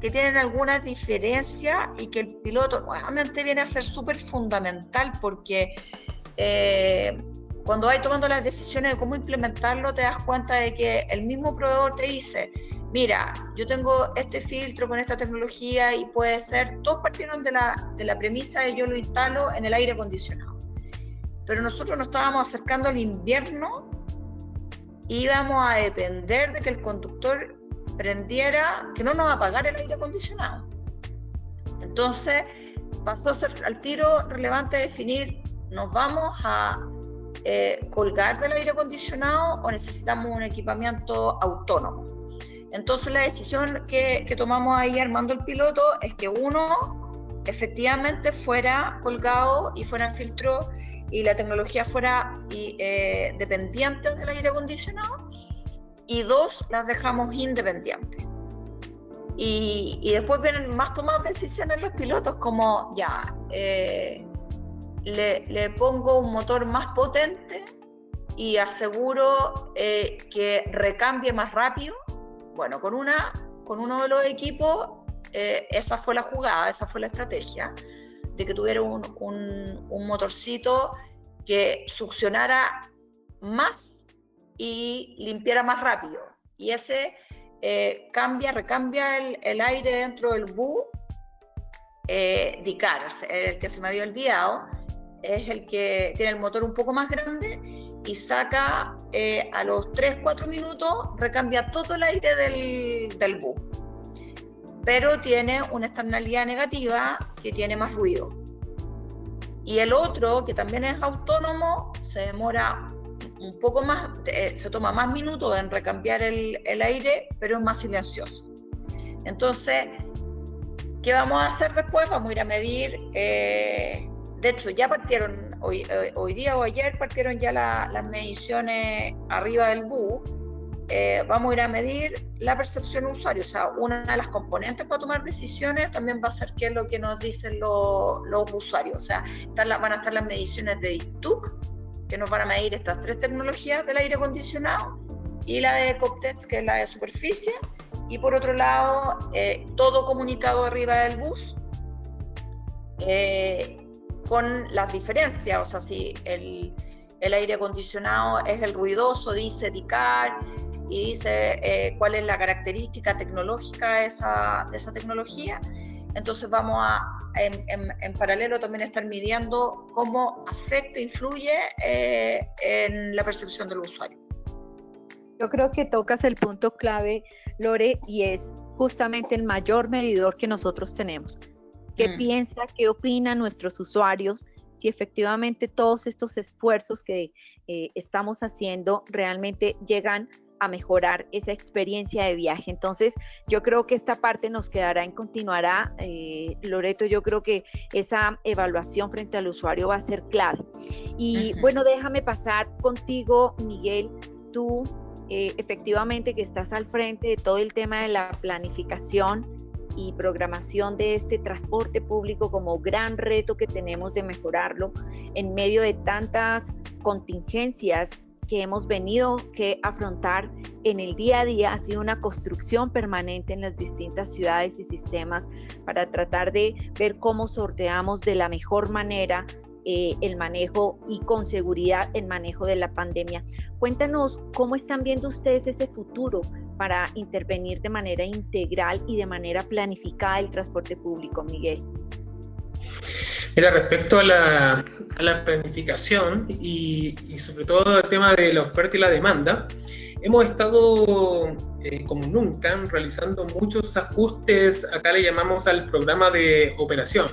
que tienen algunas diferencias y que el piloto nuevamente viene a ser súper fundamental porque eh, cuando vais tomando las decisiones de cómo implementarlo te das cuenta de que el mismo proveedor te dice, mira, yo tengo este filtro con esta tecnología y puede ser, todos partieron de la, de la premisa de yo lo instalo en el aire acondicionado. Pero nosotros nos estábamos acercando al invierno íbamos a depender de que el conductor prendiera, que no nos va a pagar el aire acondicionado. Entonces pasó a ser al tiro relevante definir, ¿nos vamos a eh, colgar del aire acondicionado o necesitamos un equipamiento autónomo? Entonces la decisión que, tomamos ahí armando el piloto es que uno efectivamente fuera colgado y fuera filtro y la tecnología fuera eh, dependiente del aire acondicionado y dos, las dejamos independientes. Y, y después vienen más tomadas decisiones los pilotos como ya, eh, le, le, pongo un motor más potente y aseguro eh, que recambie más rápido. Bueno, con, una, con uno de los equipos, esa fue la jugada, esa fue la estrategia de que tuviera un, un, motorcito que succionara más y limpiara más rápido. Y ese eh, cambia, recambia el, el, aire dentro del bu. Eh, Dicar, el que se me había olvidado, es el que tiene el motor un poco más grande y saca eh, a los 3-4 minutos, recambia todo el aire del, del bu pero tiene una externalidad negativa que tiene más ruido. Y el otro, que también es autónomo, se demora un poco más, eh, se toma más minutos en recambiar el, aire, pero es más silencioso. Entonces, ¿qué vamos a hacer después? Vamos a ir a medir, eh, de hecho ya partieron, hoy, eh, hoy día o ayer partieron ya las mediciones arriba del BU, vamos a ir a medir la percepción del usuario, o sea, una de las componentes para tomar decisiones también va a ser qué es lo que nos dicen los, los usuarios, o sea, van a estar las mediciones de DITUC, que nos van a medir estas tres tecnologías del aire acondicionado y la de Coptex, que es la de superficie, y por otro lado, eh, todo comunicado arriba del bus eh, con las diferencias, o sea, si el, el, aire acondicionado es el ruidoso, dice DICAR y dice eh, cuál es la característica tecnológica de esa, de esa tecnología, entonces vamos a en, paralelo también estar midiendo cómo afecta, influye eh, en la percepción del usuario. Yo creo que tocas el punto clave, Lore, y es justamente el mayor medidor que nosotros tenemos. ¿Qué mm. piensa, qué opinan nuestros usuarios? Si efectivamente todos estos esfuerzos que eh, estamos haciendo realmente llegan a mejorar esa experiencia de viaje. Entonces, yo creo que esta parte nos quedará en continuará. Eh, Loreto, yo creo que esa evaluación frente al usuario va a ser clave. Y bueno, déjame pasar contigo, Miguel, tú eh, efectivamente que estás al frente de todo el tema de la planificación y programación de este transporte público como gran reto que tenemos de mejorarlo en medio de tantas contingencias que hemos venido que afrontar en el día a día ha sido una construcción permanente en las distintas ciudades y sistemas para tratar de ver cómo sorteamos de la mejor manera eh, el manejo y con seguridad el manejo de la pandemia. Cuéntanos cómo están viendo ustedes ese futuro para intervenir de manera integral y de manera planificada el transporte público, Miguel. Mira, respecto a la, planificación y, sobre todo el tema de la oferta y la demanda, hemos estado eh, como nunca realizando muchos ajustes, acá le llamamos al programa de operación.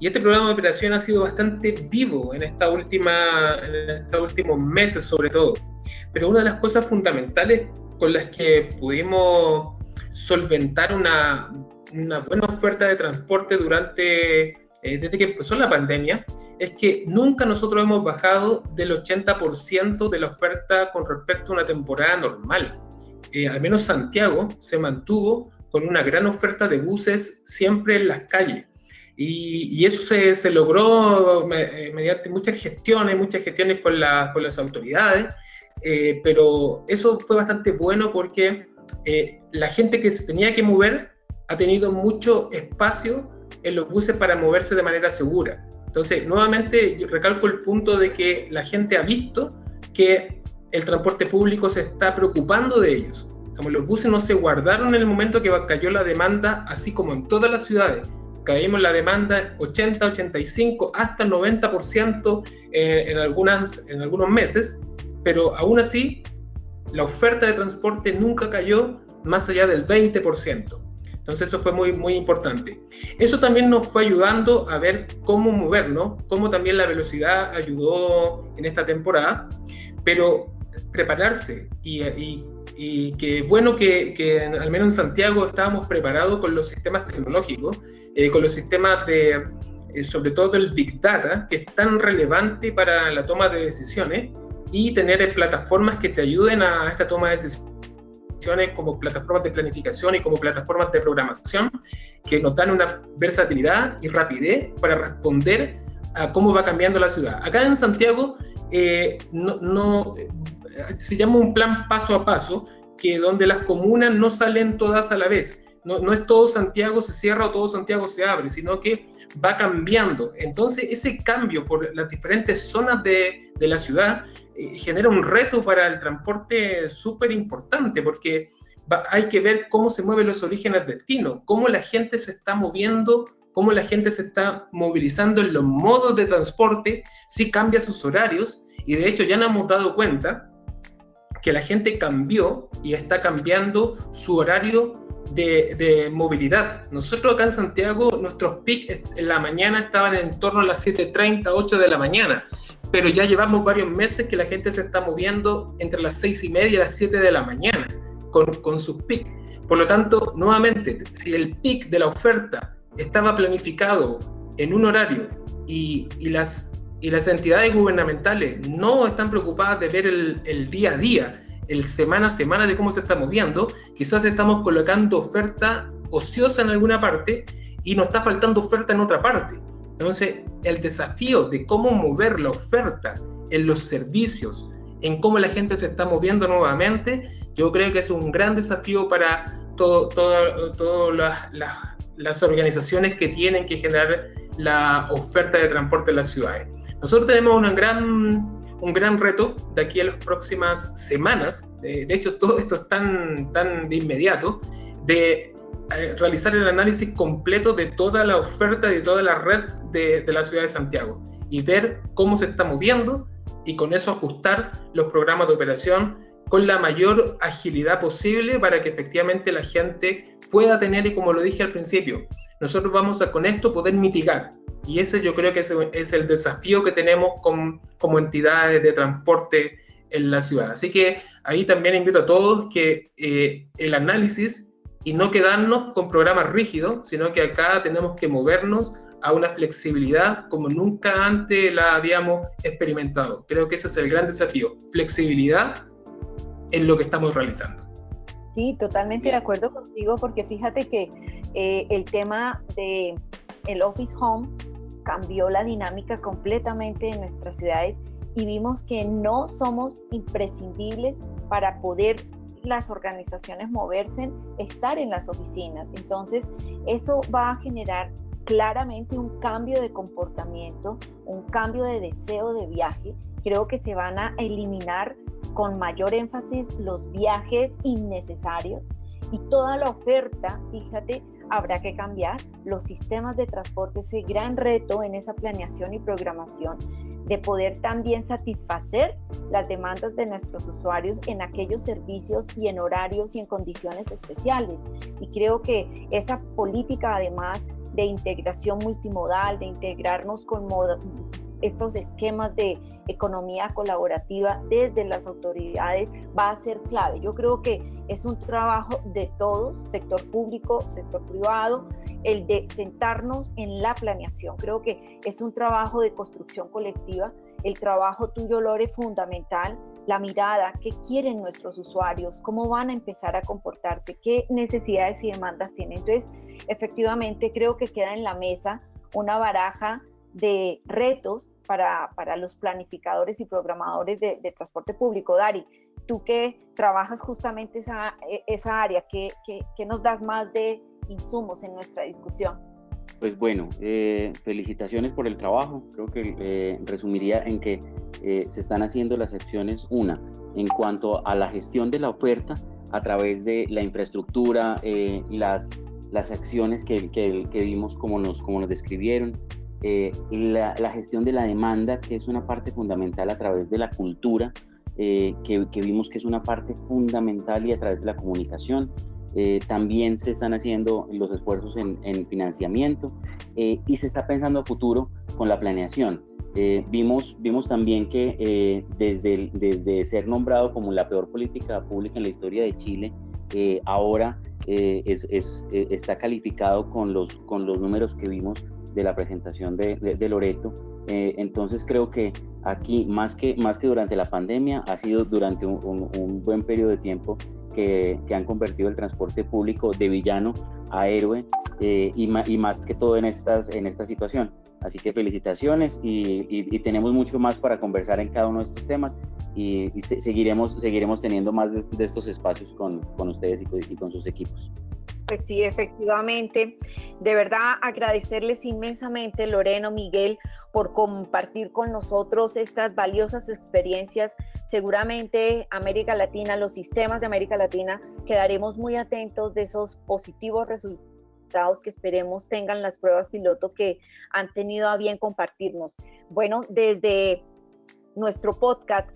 Y este programa de operación ha sido bastante vivo en, esta última, en estos últimos meses sobre todo. Pero una de las cosas fundamentales con las que pudimos solventar una, una buena oferta de transporte durante eh, desde que empezó la pandemia, es que nunca nosotros hemos bajado del 80% de la oferta con respecto a una temporada normal. Eh, al menos Santiago se mantuvo con una gran oferta de buses siempre en las calles. Y, eso se, se logró eh, mediante muchas gestiones, muchas gestiones con, la, con las autoridades, pero eso fue bastante bueno porque la gente que se tenía que mover ha tenido mucho espacio en los buses para moverse de manera segura. Entonces, nuevamente, yo recalco el punto de que la gente ha visto que el transporte público se está preocupando de ellos. los buses no se guardaron en el momento que cayó la demanda, así como en todas las ciudades. Caímos la demanda 80, 85, hasta 90% en, en, algunas, en algunos meses, pero aún así, la oferta de transporte nunca cayó más allá del 20%. Entonces eso fue muy, muy importante. Eso también nos fue ayudando a ver cómo movernos, cómo también la velocidad ayudó en esta temporada, pero prepararse y, y, que bueno que, que, al menos en Santiago estábamos preparados con los sistemas tecnológicos, eh, con los sistemas de, eh, sobre todo el Big Data, que es tan relevante para la toma de decisiones, y tener plataformas que te ayuden a esta toma de decisiones como plataformas de planificación y como plataformas de programación que nos dan una versatilidad y rapidez para responder a cómo va cambiando la ciudad. Acá en Santiago eh, no, eh, se llama un plan paso a paso, que donde las comunas no salen todas a la vez. No, no, es todo Santiago se cierra o todo Santiago se abre, sino que va cambiando. Entonces, ese cambio por las diferentes zonas de, de la ciudad genera un reto para el transporte súper importante, porque hay que ver cómo se mueven los orígenes destino, cómo la gente se está moviendo, cómo la gente se está movilizando en los modos de transporte, si cambia sus horarios, y de hecho ya nos hemos dado cuenta que la gente cambió y está cambiando su horario de, movilidad. Nosotros acá en Santiago, nuestros pics en la mañana estaban en torno a las 7.30, 8 de la mañana, pero ya llevamos varios meses que la gente se está moviendo entre las 6 y media y las 7 de la mañana con, con sus pics. Por lo tanto, nuevamente, si el pic de la oferta estaba planificado en un horario y, y las, y las entidades gubernamentales no están preocupadas de ver el, el día a día, el semana a semana de cómo se está moviendo, quizás estamos colocando oferta ociosa en alguna parte y nos está faltando oferta en otra parte. Entonces, el desafío de cómo mover la oferta en los servicios, en cómo la gente se está moviendo nuevamente, yo creo que es un gran desafío para todas las, organizaciones que tienen que generar la oferta de transporte en las ciudades. Nosotros tenemos una gran un gran reto de aquí a las próximas semanas, de hecho todo esto es tan, tan de inmediato, de eh, realizar el análisis completo de toda la oferta y de toda la red de, de la ciudad de Santiago y ver cómo se está moviendo y con eso ajustar los programas de operación con la mayor agilidad posible para que efectivamente la gente pueda tener, y como lo dije al principio, nosotros vamos a con esto poder mitigar y ese yo creo que es, el desafío que tenemos como entidades de transporte en la ciudad. Así que ahí también invito a todos que eh, el análisis y no quedarnos con programas rígidos, sino que acá tenemos que movernos a una flexibilidad como nunca antes la habíamos experimentado. Creo que ese es el gran desafío, flexibilidad en lo que estamos realizando. Sí, totalmente de acuerdo contigo, porque fíjate que eh, el tema de el office home cambió la dinámica completamente en nuestras ciudades y vimos que no somos imprescindibles para poder las organizaciones moverse, estar en las oficinas. Entonces, eso va a generar claramente un cambio de comportamiento, un cambio de deseo de viaje. Creo que se van a eliminar con mayor énfasis los viajes innecesarios y toda la oferta, fíjate, habrá que cambiar los sistemas de transporte, ese gran reto en esa planeación y programación de poder también satisfacer las demandas de nuestros usuarios en aquellos servicios y en horarios y en condiciones especiales. Y creo que esa política además de integración multimodal, de integrarnos con estos esquemas de economía colaborativa desde las autoridades va a ser clave. Yo creo que es un trabajo de todos, sector público, sector privado, el de sentarnos en la planeación. Creo que es un trabajo de construcción colectiva. El trabajo tuyo, Lore, fundamental, la mirada, qué quieren nuestros usuarios, cómo van a empezar a comportarse, qué necesidades y demandas tienen. Entonces, efectivamente, creo que queda en la mesa una baraja de retos para, para los planificadores y programadores de, transporte público. Dari, tú que trabajas justamente esa, e, esa área, ¿qué, ¿qué, nos das más de insumos en nuestra discusión? Pues bueno, eh, felicitaciones por el trabajo. Creo que eh, resumiría en que eh, se están haciendo las secciones, una, en cuanto a la gestión de la oferta a través de la infraestructura, las, las acciones que, que, que, vimos como nos, como nos describieron, eh, la, gestión de la demanda, que es una parte fundamental a través de la cultura, eh, que, vimos que es una parte fundamental y a través de la comunicación. Eh, también se están haciendo los esfuerzos en, financiamiento y se está pensando a futuro con la planeación. vimos, vimos también que desde, desde ser nombrado como la peor política pública en la historia de Chile, ahora es, está calificado con los, con los números que vimos de la presentación de, de, Loreto. Eh, entonces creo que aquí, más que, más que durante la pandemia, ha sido durante un, buen periodo de tiempo que, que, han convertido el transporte público de villano a héroe eh, y, y, más que todo en, estas, en esta situación. Así que felicitaciones y, y, tenemos mucho más para conversar en cada uno de estos temas y, seguiremos, seguiremos teniendo más de, estos espacios con, con ustedes y con sus equipos. Pues sí, efectivamente. De verdad, agradecerles inmensamente, Loreno, Miguel, por compartir con nosotros estas valiosas experiencias. Seguramente América Latina, los sistemas de América Latina, quedaremos muy atentos de esos positivos resultados que esperemos tengan las pruebas piloto que han tenido a bien compartirnos. Bueno, desde nuestro podcast,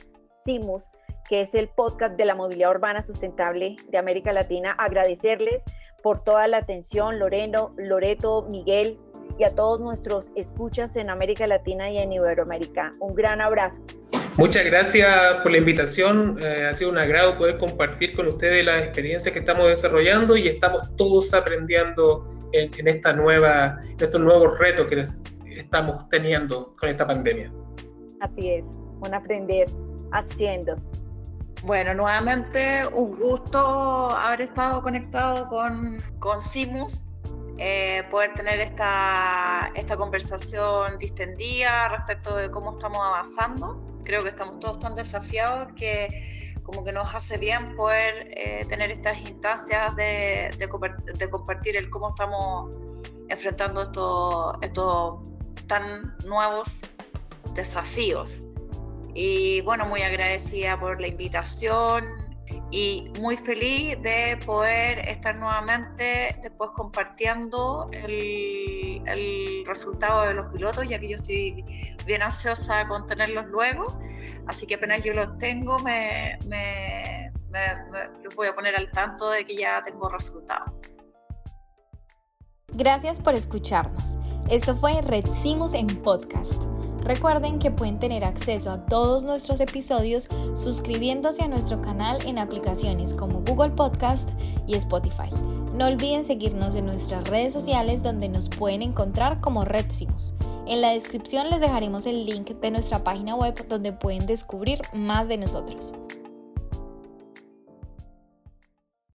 CIMUS, que es el podcast de la movilidad urbana sustentable de América Latina, agradecerles por toda la atención, Loreno, Loreto, Miguel y a todos nuestros escuchas en América Latina y en Iberoamérica. Un gran abrazo. Muchas gracias por la invitación. Eh, ha sido un agrado poder compartir con ustedes las experiencias que estamos desarrollando y estamos todos aprendiendo en, esta nueva, en estos nuevos retos que estamos teniendo con esta pandemia. Así es, un aprender haciendo. Bueno, nuevamente un gusto haber estado conectado con, con Simus, eh, poder tener esta, esta conversación distendida respecto de cómo estamos avanzando. Creo que estamos todos tan desafiados que como que nos hace bien poder eh, tener estas instancias de, compartir el cómo estamos enfrentando estos, estos tan nuevos desafíos. Y bueno, muy agradecida por la invitación y muy feliz de poder estar nuevamente después compartiendo el, el resultado de los pilotos, ya que yo estoy bien ansiosa con tenerlos luego. Así que apenas yo los tengo, me, me, los voy a poner al tanto de que ya tengo resultados. Gracias por escucharnos. Esto fue Redcimos en Podcast. Recuerden que pueden tener acceso a todos nuestros episodios suscribiéndose a nuestro canal en aplicaciones como Google Podcast y Spotify. No olviden seguirnos en nuestras redes sociales donde nos pueden encontrar como Redcimos. En la descripción les dejaremos el link de nuestra página web donde pueden descubrir más de nosotros.